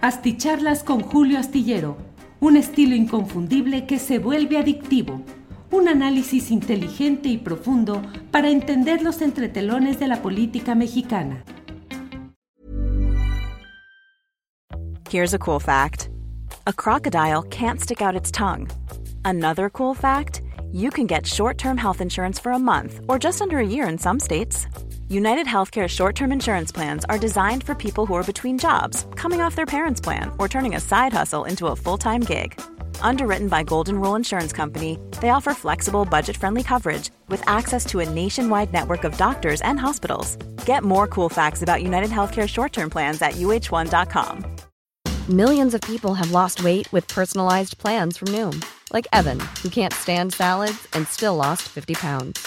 Asticharlas con Julio Astillero, un estilo inconfundible que se vuelve adictivo. Un análisis inteligente y profundo para entender los entretelones de la política mexicana. Here's a cool fact a crocodile can't stick out its tongue. Another cool fact you can get short term health insurance for a month or just under a year in some states. United Healthcare short term insurance plans are designed for people who are between jobs, coming off their parents' plan, or turning a side hustle into a full time gig. Underwritten by Golden Rule Insurance Company, they offer flexible, budget friendly coverage with access to a nationwide network of doctors and hospitals. Get more cool facts about United Healthcare short term plans at uh1.com. Millions of people have lost weight with personalized plans from Noom, like Evan, who can't stand salads and still lost 50 pounds.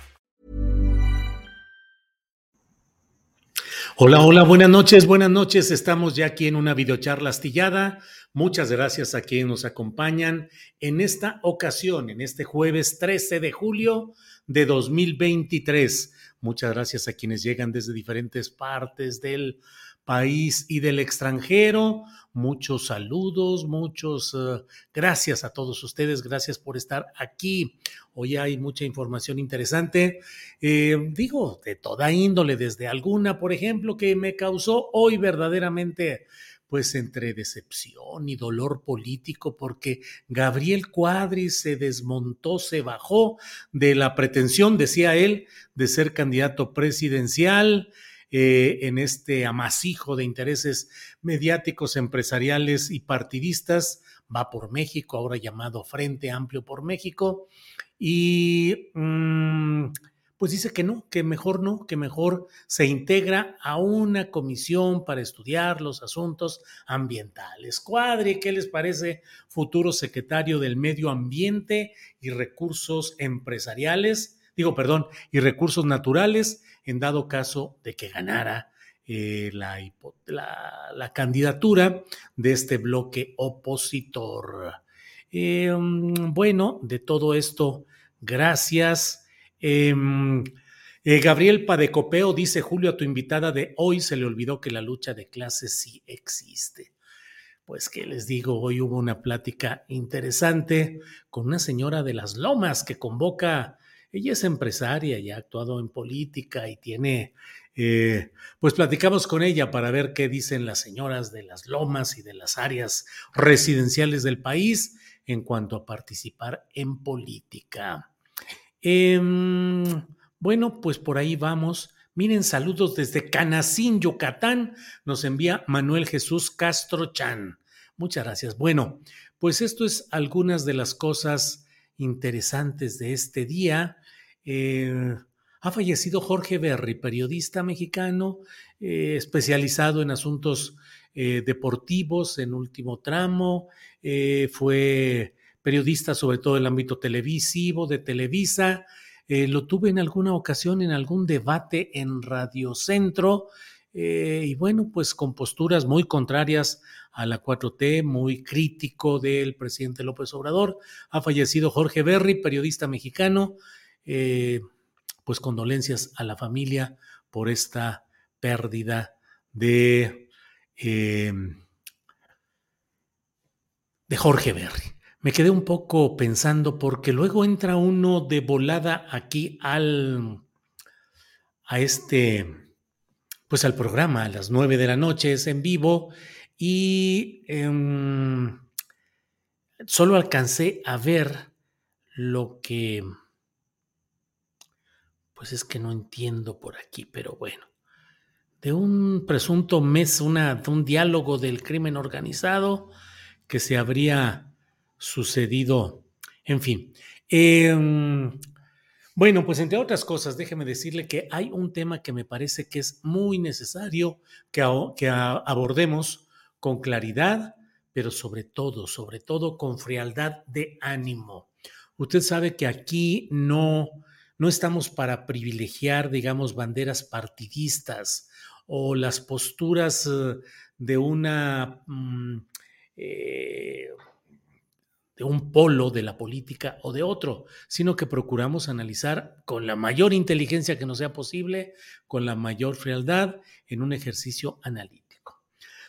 Hola, hola, buenas noches, buenas noches. Estamos ya aquí en una videocharla astillada. Muchas gracias a quienes nos acompañan en esta ocasión, en este jueves 13 de julio de 2023. Muchas gracias a quienes llegan desde diferentes partes del país y del extranjero. Muchos saludos, muchos uh, gracias a todos ustedes, gracias por estar aquí. Hoy hay mucha información interesante, eh, digo, de toda índole, desde alguna, por ejemplo, que me causó hoy verdaderamente pues entre decepción y dolor político, porque Gabriel Cuadri se desmontó, se bajó de la pretensión, decía él, de ser candidato presidencial. Eh, en este amasijo de intereses mediáticos, empresariales y partidistas. Va por México, ahora llamado Frente Amplio por México. Y mm, pues dice que no, que mejor no, que mejor se integra a una comisión para estudiar los asuntos ambientales. Cuadri, ¿qué les parece? Futuro secretario del Medio Ambiente y Recursos Empresariales, digo, perdón, y Recursos Naturales en dado caso de que ganara eh, la, la, candidatura de este bloque opositor. Eh, bueno, de todo esto, gracias. Eh, Gabriel Padecopeo dice, Julio, a tu invitada de hoy se le olvidó que la lucha de clases sí existe. Pues que les digo, hoy hubo una plática interesante con una señora de las Lomas que convoca ella es empresaria y ha actuado en política y tiene, eh, pues platicamos con ella para ver qué dicen las señoras de las lomas y de las áreas residenciales del país en cuanto a participar en política. Em, bueno, pues por ahí vamos. Miren, saludos desde Canacín, Yucatán. Nos envía Manuel Jesús Castro Chan. Muchas gracias. Bueno, pues esto es algunas de las cosas interesantes de este día. Eh, ha fallecido Jorge Berry, periodista mexicano eh, especializado en asuntos eh, deportivos en último tramo. fue periodista sobre todo en el ámbito televisivo, de Televisa. lo tuve en alguna ocasión en algún debate en Radio Centro. y bueno, pues con posturas muy contrarias a la 4T, muy crítico del presidente López Obrador. Ha fallecido Jorge Berry, periodista mexicano, eh, pues condolencias a la familia por esta pérdida de, eh, de Jorge Berry. Me quedé un poco pensando porque luego entra uno de volada aquí al a este pues al programa a las nueve de la noche es en vivo y em, solo alcancé a ver lo que pues es que no entiendo por aquí, pero bueno. De un presunto mes, una, un diálogo del crimen organizado que se habría sucedido, en fin. Em, bueno, pues entre otras cosas, déjeme decirle que hay un tema que me parece que es muy necesario que abordemos con claridad, pero sobre todo, sobre todo con frialdad de ánimo. Usted sabe que aquí no no estamos para privilegiar, digamos, banderas partidistas o las posturas eh, de una... Mm, eh, de un polo de la política o de otro, sino que procuramos analizar con la mayor inteligencia que nos sea posible, con la mayor frialdad, en un ejercicio analítico.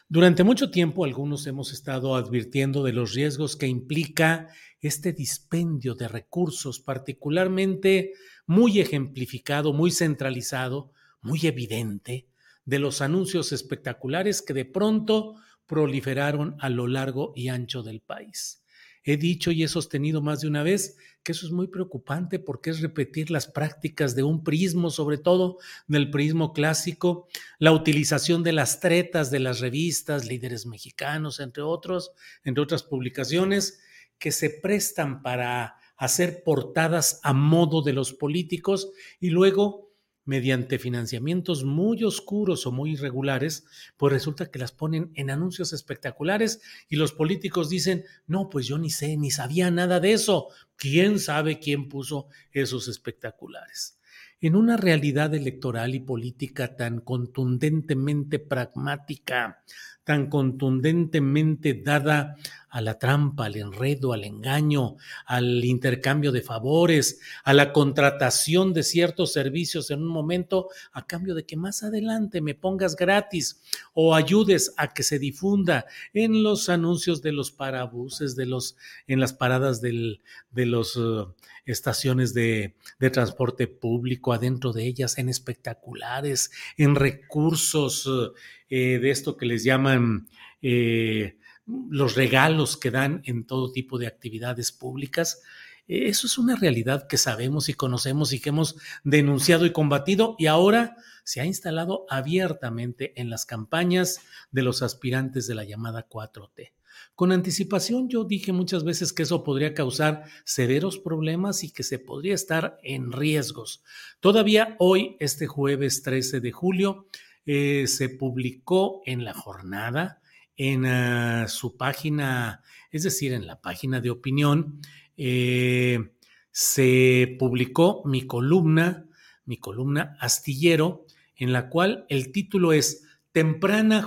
Durante mucho tiempo algunos hemos estado advirtiendo de los riesgos que implica este dispendio de recursos, particularmente muy ejemplificado, muy centralizado, muy evidente, de los anuncios espectaculares que de pronto proliferaron a lo largo y ancho del país. He dicho y he sostenido más de una vez que eso es muy preocupante porque es repetir las prácticas de un prismo, sobre todo del prismo clásico, la utilización de las tretas de las revistas, líderes mexicanos, entre otros, entre otras publicaciones, que se prestan para hacer portadas a modo de los políticos y luego mediante financiamientos muy oscuros o muy irregulares, pues resulta que las ponen en anuncios espectaculares y los políticos dicen, no, pues yo ni sé, ni sabía nada de eso. ¿Quién sabe quién puso esos espectaculares? En una realidad electoral y política tan contundentemente pragmática, tan contundentemente dada a la trampa, al enredo, al engaño, al intercambio de favores, a la contratación de ciertos servicios en un momento a cambio de que más adelante me pongas gratis o ayudes a que se difunda en los anuncios de los parabuses, de los, en las paradas de los uh, estaciones de, de, transporte público, adentro de ellas, en espectaculares, en recursos uh, eh, de esto que les llaman eh, los regalos que dan en todo tipo de actividades públicas. Eso es una realidad que sabemos y conocemos y que hemos denunciado y combatido y ahora se ha instalado abiertamente en las campañas de los aspirantes de la llamada 4T. Con anticipación yo dije muchas veces que eso podría causar severos problemas y que se podría estar en riesgos. Todavía hoy, este jueves 13 de julio, eh, se publicó en la jornada en ah, su página, es decir, en la página de opinión, eh, se publicó mi columna, mi columna astillero, en la cual el título es Temprana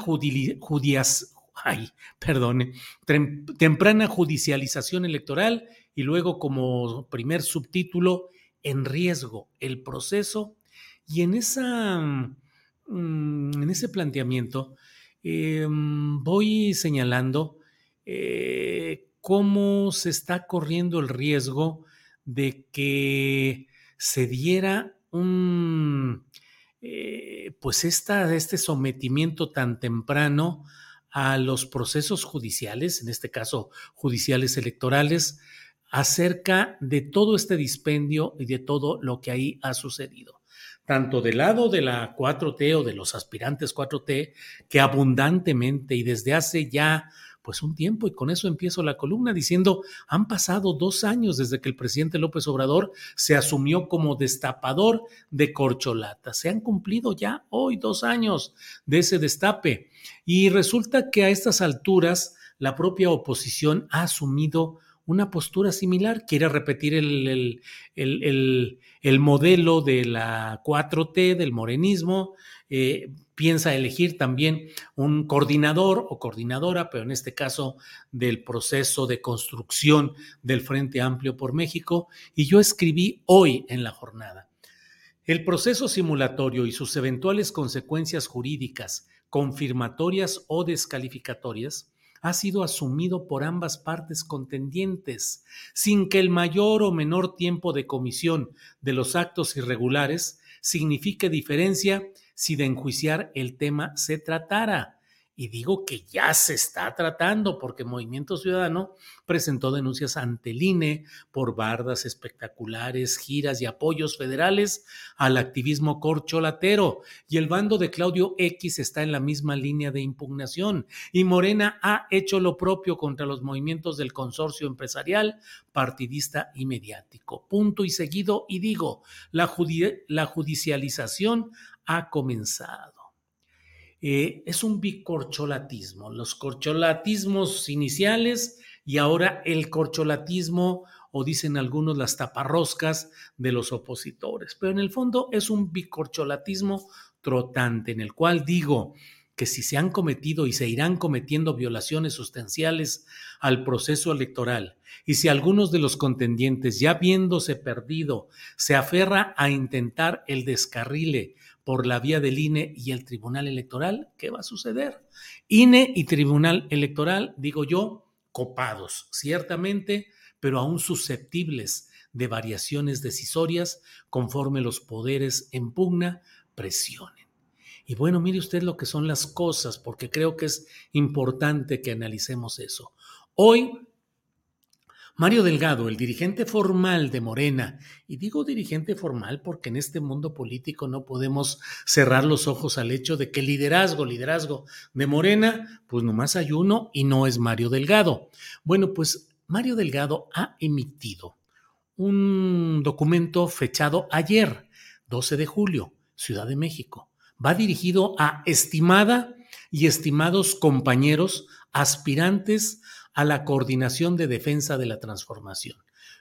ay, perdone, temprana judicialización electoral y luego como primer subtítulo, en riesgo el proceso. Y en, esa, mm, en ese planteamiento Em, voy señalando eh, cómo se está corriendo el riesgo de que se diera un, eh, pues este sometimiento tan temprano a los procesos judiciales, en este caso judiciales electorales, acerca de todo este dispendio y de todo lo que ahí ha sucedido tanto del lado de la 4T o de los aspirantes 4T, que abundantemente y desde hace ya pues un tiempo, y con eso empiezo la columna diciendo, han pasado dos años desde que el presidente López Obrador se asumió como destapador de corcholata. Se han cumplido ya hoy dos años de ese destape. Y resulta que a estas alturas la propia oposición ha asumido una postura similar, quiere repetir el, el, modelo de la 4T, del morenismo, eh, piensa elegir también un coordinador o coordinadora, pero en este caso del proceso de construcción del Frente Amplio por México, y yo escribí hoy en la jornada. El proceso simulatorio y sus eventuales consecuencias jurídicas, confirmatorias o descalificatorias, ha sido asumido por ambas partes contendientes, sin que el mayor o menor tiempo de comisión de los actos irregulares signifique diferencia si de enjuiciar el tema se tratara. Y digo que ya se está tratando porque Movimiento Ciudadano presentó denuncias ante el INE por bardas espectaculares, giras y apoyos federales al activismo corcholatero. Y el bando de Claudio X está en la misma línea de impugnación. Y Morena ha hecho lo propio contra los movimientos del consorcio empresarial, partidista y mediático. Punto y seguido. Y digo, la, la judicialización ha comenzado. Eh, es un bicorcholatismo, los corcholatismos iniciales y ahora el corcholatismo o dicen algunos las taparroscas de los opositores. Pero en el fondo es un bicorcholatismo trotante en el cual digo, que si se han cometido y se irán cometiendo violaciones sustanciales al proceso electoral, y si algunos de los contendientes, ya viéndose perdido, se aferra a intentar el descarrile por la vía del INE y el Tribunal Electoral, ¿qué va a suceder? INE y Tribunal Electoral, digo yo, copados, ciertamente, pero aún susceptibles de variaciones decisorias conforme los poderes en pugna presionen. Y bueno, mire usted lo que son las cosas, porque creo que es importante que analicemos eso. Hoy, Mario Delgado, el dirigente formal de Morena, y digo dirigente formal porque en este mundo político no podemos cerrar los ojos al hecho de que liderazgo, liderazgo de Morena, pues nomás hay uno y no es Mario Delgado. Bueno, pues Mario Delgado ha emitido un documento fechado ayer, 12 de julio, Ciudad de México va dirigido a estimada y estimados compañeros aspirantes a la coordinación de defensa de la transformación.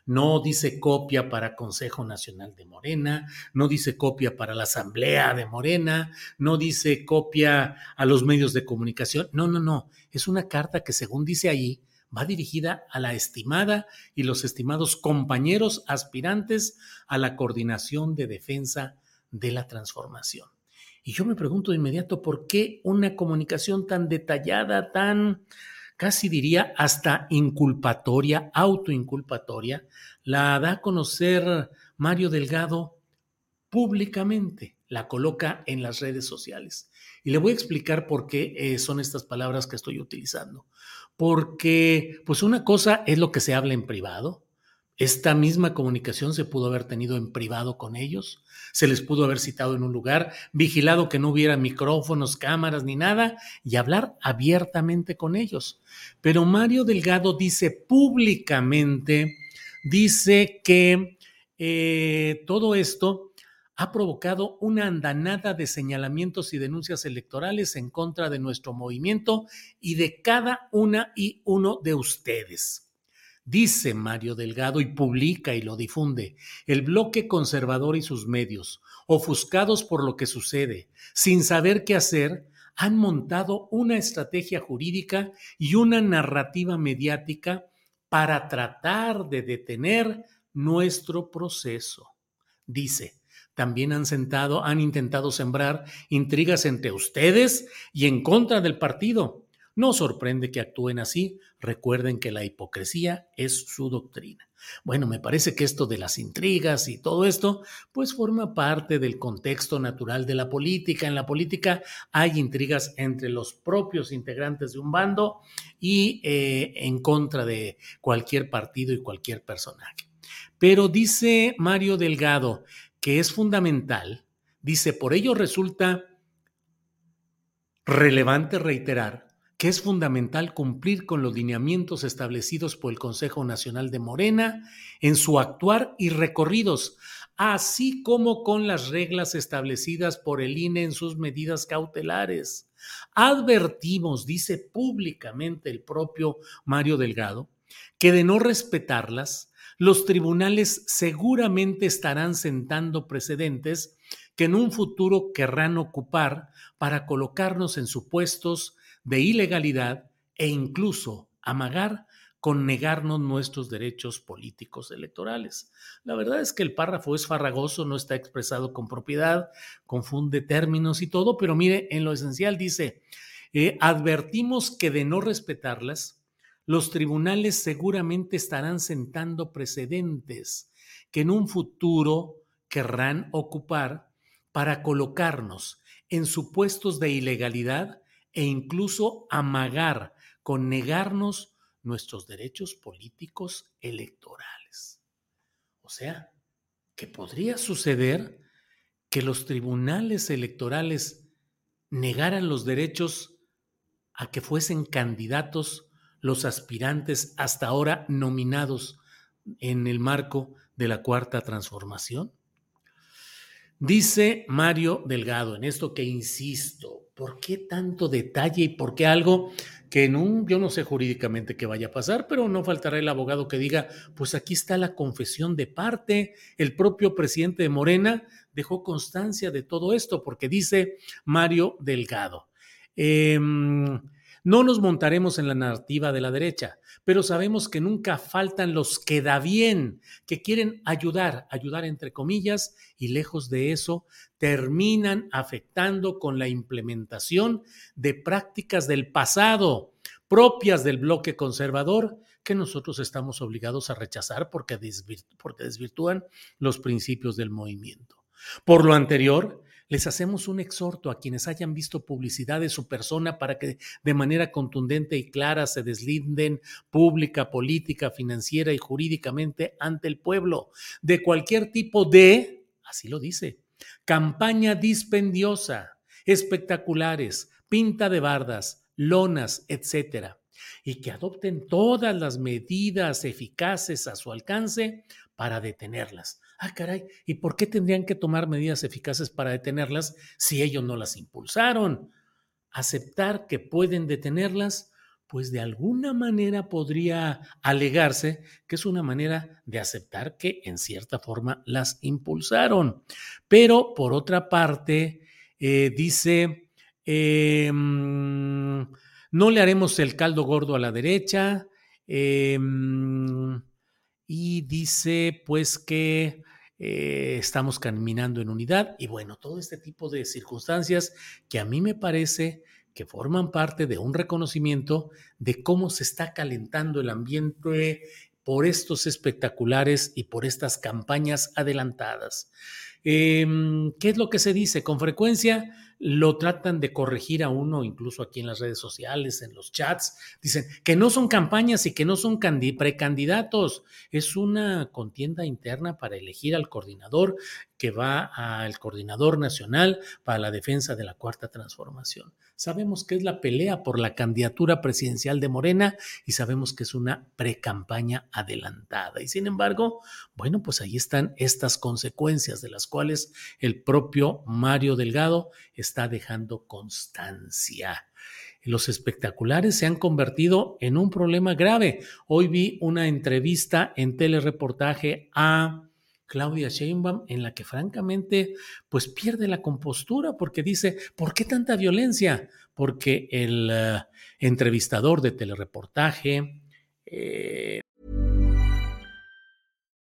No dice copia para Consejo Nacional de Morena, no dice copia para la Asamblea de Morena, no dice copia a los medios de comunicación. No, no, no. Es una carta que, según dice ahí, va dirigida a la estimada y los estimados compañeros aspirantes a la coordinación de defensa de la transformación. Y yo me pregunto de inmediato por qué una comunicación tan detallada, tan casi diría hasta inculpatoria, autoinculpatoria, la da a conocer Mario Delgado públicamente, la coloca en las redes sociales. Y le voy a explicar por qué eh, son estas palabras que estoy utilizando. Porque, pues una cosa es lo que se habla en privado, esta misma comunicación se pudo haber tenido en privado con ellos, se les pudo haber citado en un lugar, vigilado que no hubiera micrófonos, cámaras ni nada y hablar abiertamente con ellos. Pero Mario Delgado dice públicamente, dice que eh, todo esto ha provocado una andanada de señalamientos y denuncias electorales en contra de nuestro movimiento y de cada una y uno de ustedes. Dice Mario Delgado y publica y lo difunde, el bloque conservador y sus medios, ofuscados por lo que sucede, sin saber qué hacer, han montado una estrategia jurídica y una narrativa mediática para tratar de detener nuestro proceso. Dice, también han sentado, han intentado sembrar intrigas entre ustedes y en contra del partido no sorprende que actúen así. Recuerden que la hipocresía es su doctrina. Bueno, me parece que esto de las intrigas y todo esto, pues forma parte del contexto natural de la política. En la política hay intrigas entre los propios integrantes de un bando y eh, en contra de cualquier partido y cualquier personaje. Pero dice Mario Delgado que es fundamental, dice, por ello resulta relevante reiterar que es fundamental cumplir con los lineamientos establecidos por el Consejo Nacional de Morena en su actuar y recorridos, así como con las reglas establecidas por el INE en sus medidas cautelares. Advertimos, dice públicamente el propio Mario Delgado, que de no respetarlas, los tribunales seguramente estarán sentando precedentes que en un futuro querrán ocupar para colocarnos en supuestos de ilegalidad e incluso amagar con negarnos nuestros derechos políticos electorales. La verdad es que el párrafo es farragoso, no está expresado con propiedad, confunde términos y todo, pero mire, en lo esencial dice, eh, advertimos que de no respetarlas, los tribunales seguramente estarán sentando precedentes que en un futuro querrán ocupar para colocarnos en supuestos de ilegalidad e incluso amagar con negarnos nuestros derechos políticos electorales. O sea, que podría suceder que los tribunales electorales negaran los derechos a que fuesen candidatos los aspirantes hasta ahora nominados en el marco de la cuarta transformación? Dice Mario Delgado, en esto que insisto, ¿por qué tanto detalle y por qué algo que en un, yo no sé jurídicamente qué vaya a pasar, pero no faltará el abogado que diga, pues aquí está la confesión de parte, el propio presidente de Morena dejó constancia de todo esto, porque dice Mario Delgado. Eh, no nos montaremos en la narrativa de la derecha, pero sabemos que nunca faltan los que da bien, que quieren ayudar, ayudar entre comillas, y lejos de eso, terminan afectando con la implementación de prácticas del pasado propias del bloque conservador que nosotros estamos obligados a rechazar porque, desvirtúan los principios del movimiento. Por lo anterior, les hacemos un exhorto a quienes hayan visto publicidad de su persona para que de manera contundente y clara se deslinden pública, política, financiera y jurídicamente ante el pueblo. De cualquier tipo de, así lo dice, campaña dispendiosa, espectaculares, pinta de bardas, lonas, etcétera, y que adopten todas las medidas eficaces a su alcance para detenerlas Ah, caray, ¿y por qué tendrían que tomar medidas eficaces para detenerlas si ellos no las impulsaron? Aceptar que pueden detenerlas, pues de alguna manera podría alegarse que es una manera de aceptar que en cierta forma las impulsaron. Pero por otra parte, eh, dice, em, no le haremos el caldo gordo a la derecha. Em, y dice pues que eh, estamos caminando en unidad y bueno, todo este tipo de circunstancias que a mí me parece que forman parte de un reconocimiento de cómo se está calentando el ambiente por estos espectaculares y por estas campañas adelantadas. Em, ¿Qué es lo que se dice? Con frecuencia lo tratan de corregir a uno, incluso aquí en las redes sociales, en los chats. Dicen que no son campañas y que no son precandidatos. Es una contienda interna para elegir al coordinador que va al coordinador nacional para la defensa de la cuarta transformación. Sabemos que es la pelea por la candidatura presidencial de Morena y sabemos que es una precampaña adelantada. Y sin embargo, bueno, pues ahí están estas consecuencias de las cuales el propio Mario Delgado está dejando constancia. Los espectaculares se han convertido en un problema grave. Hoy vi una entrevista en telereportaje a Claudia Sheinbaum en la que francamente pues pierde la compostura porque dice, ¿por qué tanta violencia? Porque el uh, entrevistador de telereportaje... Eh...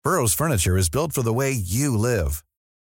Burroughs Furniture is built for the way you live.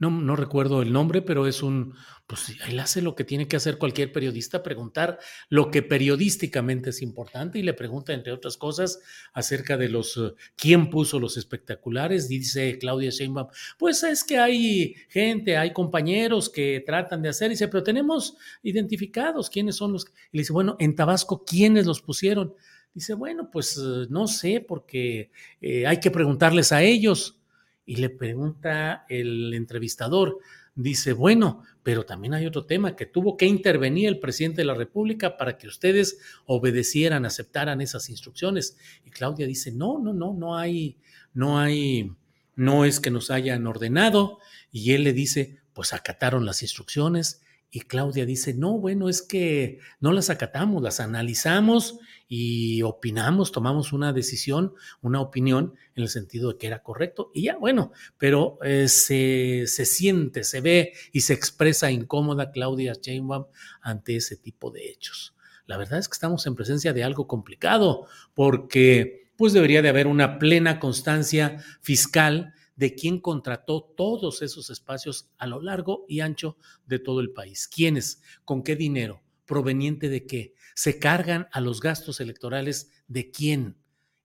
No, no recuerdo el nombre, pero es un, pues él hace lo que tiene que hacer cualquier periodista, preguntar lo que periodísticamente es importante y le pregunta, entre otras cosas, acerca de los, uh, quién puso los espectaculares, dice Claudia Sheinbaum, pues es que hay gente, hay compañeros que tratan de hacer, dice, pero tenemos identificados quiénes son los, y le dice, bueno, en Tabasco, ¿quiénes los pusieron? Dice, bueno, pues no sé, porque eh, hay que preguntarles a ellos y le pregunta el entrevistador, dice, bueno, pero también hay otro tema, que tuvo que intervenir el presidente de la República para que ustedes obedecieran, aceptaran esas instrucciones. Y Claudia dice, no, no, no, no hay, no hay, no es que nos hayan ordenado. Y él le dice, pues acataron las instrucciones Y Claudia dice, no, bueno, es que no las acatamos, las analizamos y opinamos, tomamos una decisión, una opinión en el sentido de que era correcto. Y ya, bueno, pero eh, se, se, siente, se ve y se expresa incómoda Claudia Sheinbaum ante ese tipo de hechos. La verdad es que estamos en presencia de algo complicado porque pues debería de haber una plena constancia fiscal de quién contrató todos esos espacios a lo largo y ancho de todo el país. ¿Quiénes? ¿Con qué dinero? ¿Proveniente de qué? ¿Se cargan a los gastos electorales de quién?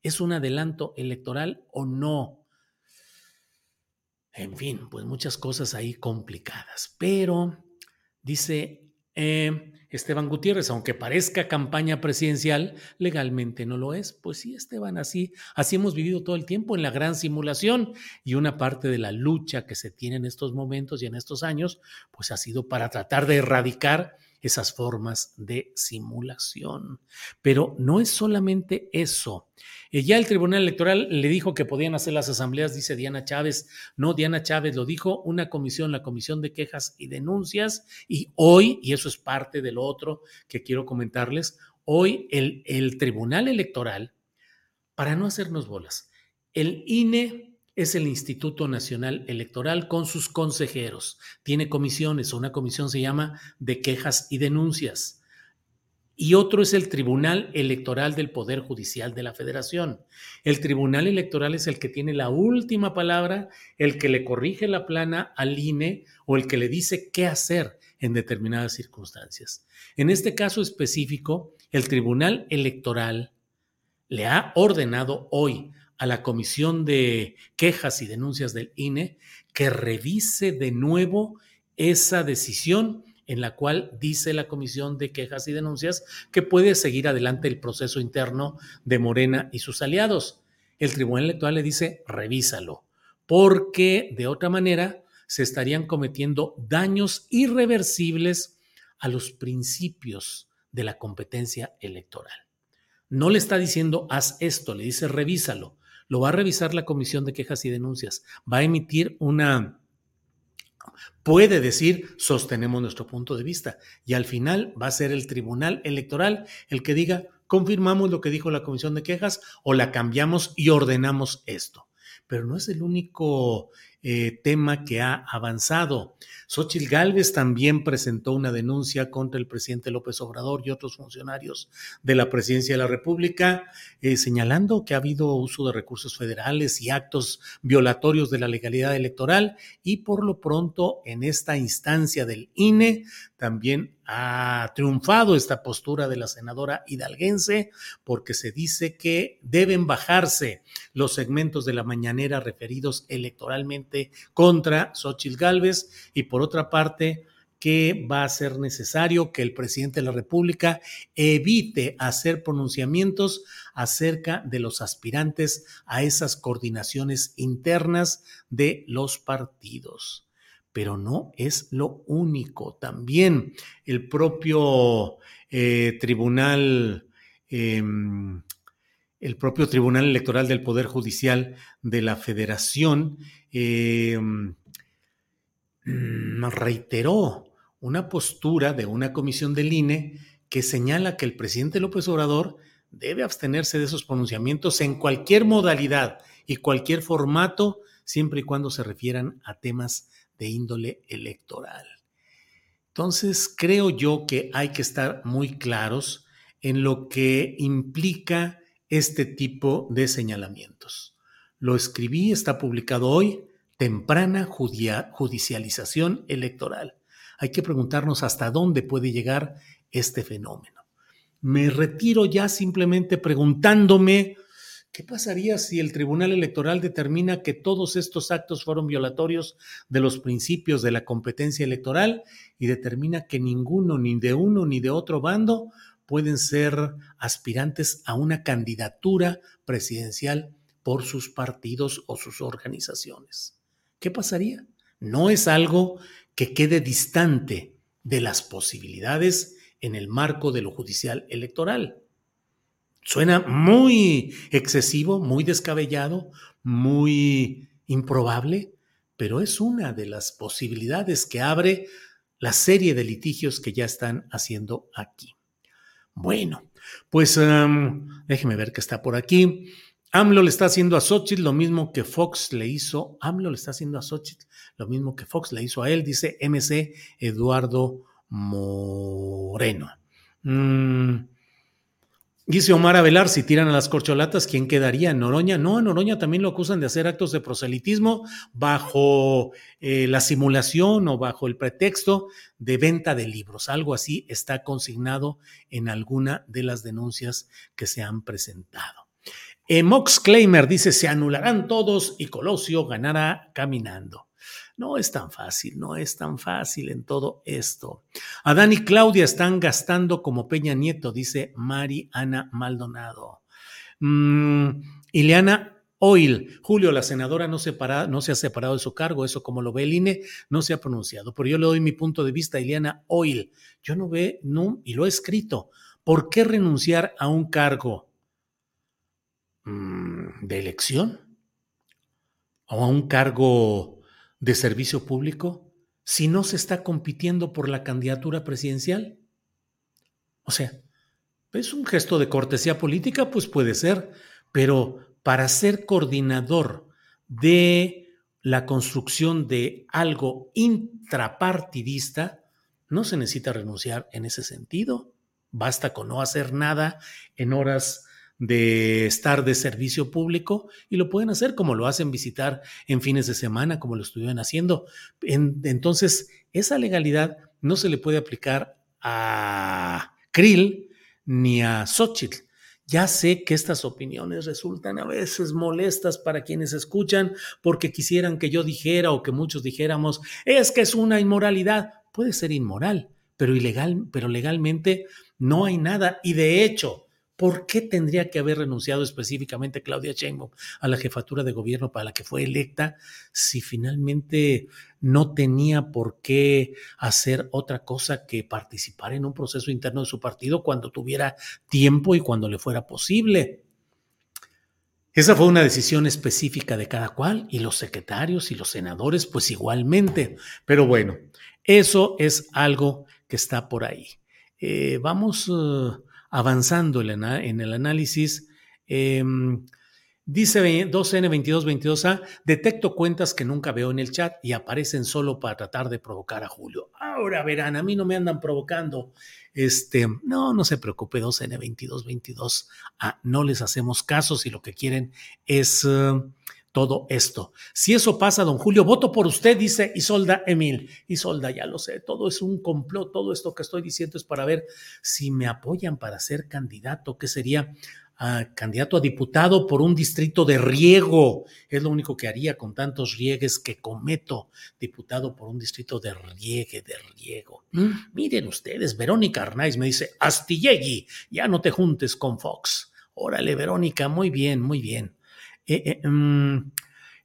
¿Es un adelanto electoral o no? En fin, pues muchas cosas ahí complicadas. Pero dice eh, Esteban Gutiérrez, aunque parezca campaña presidencial, legalmente no lo es. Pues sí, Esteban, así, así hemos vivido todo el tiempo en la gran simulación y una parte de la lucha que se tiene en estos momentos y en estos años, pues ha sido para tratar de erradicar esas formas de simulación. Pero no es solamente eso. Eh, ya el Tribunal Electoral le dijo que podían hacer las asambleas, dice Diana Chávez. No, Diana Chávez lo dijo una comisión, la Comisión de Quejas y Denuncias. Y hoy, y eso es parte de lo otro que quiero comentarles, hoy el, el Tribunal Electoral, para no hacernos bolas, el INE es el Instituto Nacional Electoral con sus consejeros. Tiene comisiones, una comisión se llama de quejas y denuncias. Y otro es el Tribunal Electoral del Poder Judicial de la Federación. El Tribunal Electoral es el que tiene la última palabra, el que le corrige la plana al INE o el que le dice qué hacer en determinadas circunstancias. En este caso específico, el Tribunal Electoral le ha ordenado hoy a la Comisión de Quejas y Denuncias del INE que revise de nuevo esa decisión en la cual dice la Comisión de Quejas y Denuncias que puede seguir adelante el proceso interno de Morena y sus aliados. El Tribunal Electoral le dice, revísalo, porque de otra manera se estarían cometiendo daños irreversibles a los principios de la competencia electoral. No le está diciendo, haz esto, le dice, revísalo lo va a revisar la Comisión de Quejas y Denuncias, va a emitir una, puede decir, sostenemos nuestro punto de vista, y al final va a ser el Tribunal Electoral el que diga, confirmamos lo que dijo la Comisión de Quejas o la cambiamos y ordenamos esto. Pero no es el único eh, tema que ha avanzado. Xochitl Gálvez también presentó una denuncia contra el presidente López Obrador y otros funcionarios de la presidencia de la República, eh, señalando que ha habido uso de recursos federales y actos violatorios de la legalidad electoral y por lo pronto en esta instancia del INE también ha triunfado esta postura de la senadora hidalguense porque se dice que deben bajarse los segmentos de la mañanera referidos electoralmente contra Xochitl Gálvez y por otra parte que va a ser necesario que el presidente de la República evite hacer pronunciamientos acerca de los aspirantes a esas coordinaciones internas de los partidos pero no es lo único. También el propio eh, tribunal, em, el propio Tribunal Electoral del Poder Judicial de la Federación em, mm, reiteró una postura de una comisión del INE que señala que el presidente López Obrador debe abstenerse de esos pronunciamientos en cualquier modalidad y cualquier formato, siempre y cuando se refieran a temas de índole electoral. Entonces, creo yo que hay que estar muy claros en lo que implica este tipo de señalamientos. Lo escribí, está publicado hoy, temprana judicialización electoral. Hay que preguntarnos hasta dónde puede llegar este fenómeno. Me retiro ya simplemente preguntándome ¿Qué pasaría si el Tribunal Electoral determina que todos estos actos fueron violatorios de los principios de la competencia electoral y determina que ninguno, ni de uno ni de otro bando, pueden ser aspirantes a una candidatura presidencial por sus partidos o sus organizaciones? ¿Qué pasaría? No es algo que quede distante de las posibilidades en el marco de lo judicial electoral. Suena muy excesivo, muy descabellado, muy improbable, pero es una de las posibilidades que abre la serie de litigios que ya están haciendo aquí. Bueno, pues um, déjeme ver qué está por aquí. AMLO le está haciendo a Xochitl lo mismo que Fox le hizo. AMLO le está haciendo a Xochitl lo mismo que Fox le hizo a él, dice MC Eduardo Moreno. Mm, Dice Omar Avelar, si tiran a las corcholatas, ¿quién quedaría? ¿Noroña? No, Noroña también lo acusan de hacer actos de proselitismo bajo eh, la simulación o bajo el pretexto de venta de libros. Algo así está consignado en alguna de las denuncias que se han presentado. Mox Claimer dice, se anularán todos y Colosio ganará caminando. No es tan fácil, no es tan fácil en todo esto. Adán y Claudia están gastando como Peña Nieto, dice Mari Ana Maldonado. Mm, Ileana Oil, Julio, la senadora no, se ha separado de su cargo, eso como lo ve el INE, no se ha pronunciado, pero yo le doy mi punto de vista, Ileana Oil. Yo no ve, no, y lo he escrito, ¿por qué renunciar a un cargo de elección? ¿O a un cargo de servicio público si no se está compitiendo por la candidatura presidencial? O sea, es un gesto de cortesía política, pues puede ser, pero para ser coordinador de la construcción de algo intrapartidista, no se necesita renunciar en ese sentido. Basta con no hacer nada en horas de estar de servicio público y lo pueden hacer como lo hacen visitar en fines de semana, como lo estuvieron haciendo. entonces, esa legalidad no se le puede aplicar a Krill ni a Xochitl. Ya sé que estas opiniones resultan a veces molestas para quienes escuchan porque quisieran que yo dijera o que muchos dijéramos, es que es una inmoralidad. Puede ser inmoral, pero ilegal, pero legalmente no hay nada. Y de hecho, ¿Por qué tendría que haber renunciado específicamente Claudia Sheinbaum a la jefatura de gobierno para la que fue electa si finalmente no tenía por qué hacer otra cosa que participar en un proceso interno de su partido cuando tuviera tiempo y cuando le fuera posible? Esa fue una decisión específica de cada cual y los secretarios y los senadores pues igualmente. Pero bueno, eso es algo que está por ahí. Eh, vamos... Uh, avanzando en el análisis. Em, dice 2N2222A, detecto cuentas que nunca veo en el chat y aparecen solo para tratar de provocar a Julio. Ahora verán, a mí no me andan provocando. Este, no, no se preocupe, 2N2222A, no les hacemos caso si lo que quieren es eh, todo esto. Si eso pasa, don Julio, voto por usted, dice Isolda Emil. Isolda, ya lo sé, todo es un complot, todo esto que estoy diciendo es para ver si me apoyan para ser candidato, que sería ah, candidato a diputado por un distrito de riego. Es lo único que haría con tantos riegues que cometo, diputado por un distrito de riegue, de riego. Mm. Miren ustedes, Verónica Arnaiz me dice, Astillegui, ya no te juntes con Fox. Órale, Verónica, muy bien, muy bien. Eh, eh, mm,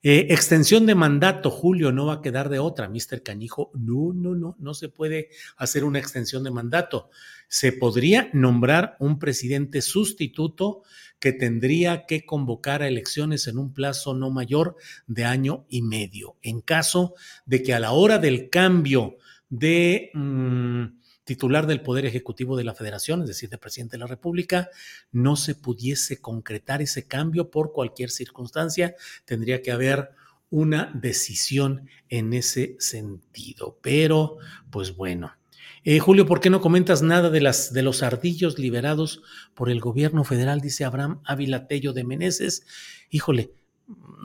eh, extensión de mandato, Julio, no va a quedar de otra, Mr. Canijo. No, no, no, no se puede hacer una extensión de mandato. Se podría nombrar un presidente sustituto que tendría que convocar a elecciones en un plazo no mayor de año y medio. En caso de que a la hora del cambio de... Mm, titular del Poder Ejecutivo de la Federación, es decir, de presidente de la República, no se pudiese concretar ese cambio por cualquier circunstancia, tendría que haber una decisión en ese sentido. Pero, pues bueno. Eh, Julio, ¿por qué no comentas nada de, las, de los ardillos liberados por el gobierno federal? Dice Abraham Ávila Tello de Meneses. Híjole,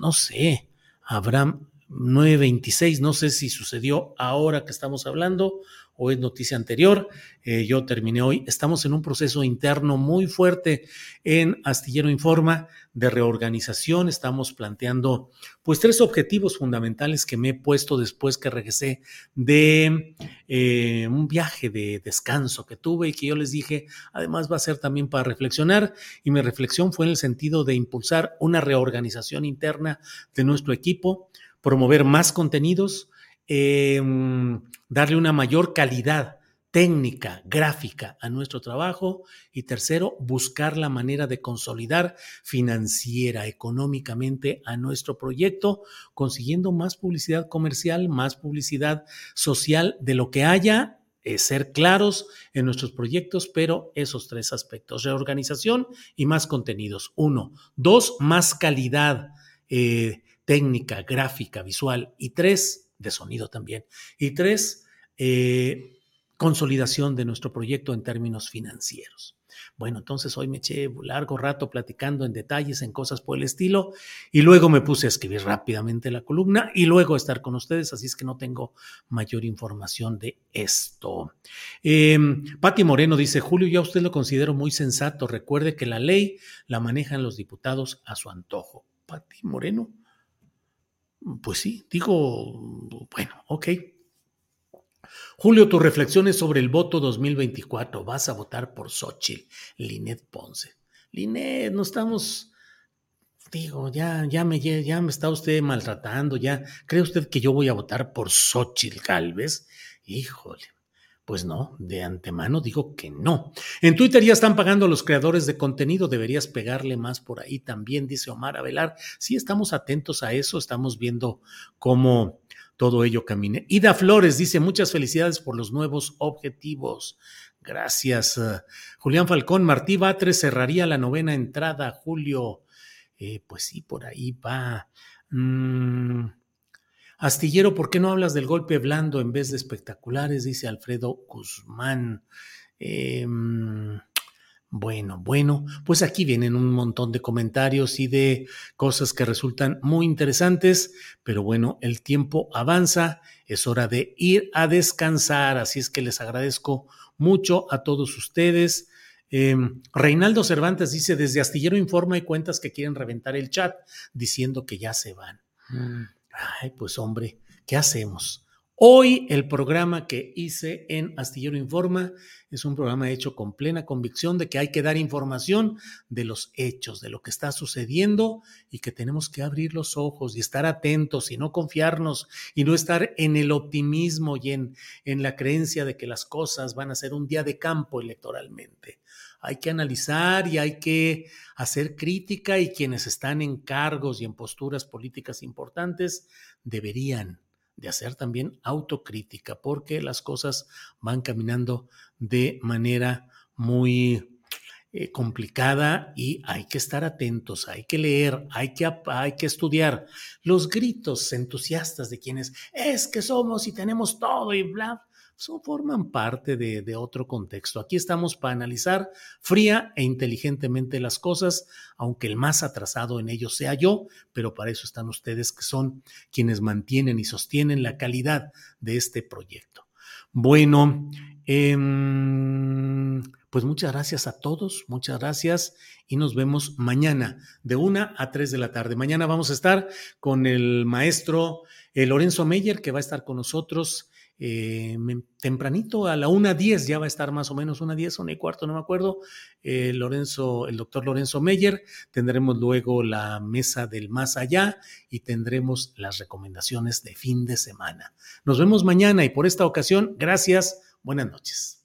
no sé, Abraham 926, no sé si sucedió ahora que estamos hablando o es noticia anterior. Eh, yo terminé hoy. Estamos en un proceso interno muy fuerte en Astillero Informa de reorganización. Estamos planteando pues tres objetivos fundamentales que me he puesto después que regresé de eh, un viaje de descanso que tuve y que yo les dije, además va a ser también para reflexionar. Y mi reflexión fue en el sentido de impulsar una reorganización interna de nuestro equipo, promover más contenidos, eh, darle una mayor calidad técnica, gráfica a nuestro trabajo. Y tercero, buscar la manera de consolidar financiera, económicamente a nuestro proyecto, consiguiendo más publicidad comercial, más publicidad social de lo que haya ser claros en nuestros proyectos, pero esos tres aspectos, reorganización y más contenidos. Uno. Dos, más calidad eh, técnica, gráfica, visual. Y tres, de sonido también. Y tres, eh, consolidación de nuestro proyecto en términos financieros. Bueno, entonces hoy me eché largo rato platicando en detalles, en cosas por el estilo, y luego me puse a escribir rápidamente la columna y luego a estar con ustedes, así es que no tengo mayor información de esto. Eh, Pati Moreno dice, Julio, ya usted lo considero muy sensato, recuerde que la ley la manejan los diputados a su antojo. Pati Moreno, pues sí, digo, bueno, ok. Julio, tus reflexiones sobre el voto 2024. Vas a votar por Xochitl, Linet Ponce. Linet, no estamos, digo, ya, ya, me, ya me está usted maltratando, ya. ¿Cree usted que yo voy a votar por Xochitl Galvez? Híjole. Pues no, de antemano digo que no. En Twitter ya están pagando los creadores de contenido, deberías pegarle más por ahí también, dice Omar Avelar. Sí, estamos atentos a eso, estamos viendo cómo todo ello camine. Ida Flores dice, muchas felicidades por los nuevos objetivos. Gracias. Eh, Julián Falcón, Martí Batres cerraría la novena entrada, Julio. Eh, pues sí, por ahí va. Mm, Astillero, ¿por qué no hablas del golpe blando en vez de espectaculares? Dice Alfredo Guzmán. Eh, bueno, bueno, pues aquí vienen un montón de comentarios y de cosas que resultan muy interesantes, pero bueno, el tiempo avanza, es hora de ir a descansar, así es que les agradezco mucho a todos ustedes. Em, Reinaldo Cervantes dice, desde Astillero Informa y cuentas que quieren reventar el chat, diciendo que ya se van. Mm. Ay, pues hombre, ¿qué hacemos? Hoy el programa que hice en Astillero Informa es un programa hecho con plena convicción de que hay que dar información de los hechos, de lo que está sucediendo y que tenemos que abrir los ojos y estar atentos y no confiarnos y no estar en el optimismo y en, en la creencia de que las cosas van a ser un día de campo electoralmente. Hay que analizar y hay que hacer crítica y quienes están en cargos y en posturas políticas importantes deberían de hacer también autocrítica, porque las cosas van caminando de manera muy eh, complicada y hay que estar atentos, hay que leer, hay que, hay que estudiar. Los gritos entusiastas de quienes es que somos y tenemos todo y bla, son, forman parte de, otro contexto. Aquí estamos para analizar fría e inteligentemente las cosas, aunque el más atrasado en ello sea yo, pero para eso están ustedes que son quienes mantienen y sostienen la calidad de este proyecto. Bueno, em, pues muchas gracias a todos, muchas gracias y nos vemos mañana de una a tres de la tarde. Mañana vamos a estar con el maestro eh, Lorenzo Meyer que va a estar con nosotros eh, tempranito a la 1.10, ya va a estar más o menos una 10, una y cuarto, no me acuerdo, eh, Lorenzo, el doctor Lorenzo Meyer, tendremos luego la mesa del más allá y tendremos las recomendaciones de fin de semana. Nos vemos mañana y por esta ocasión, gracias, buenas noches.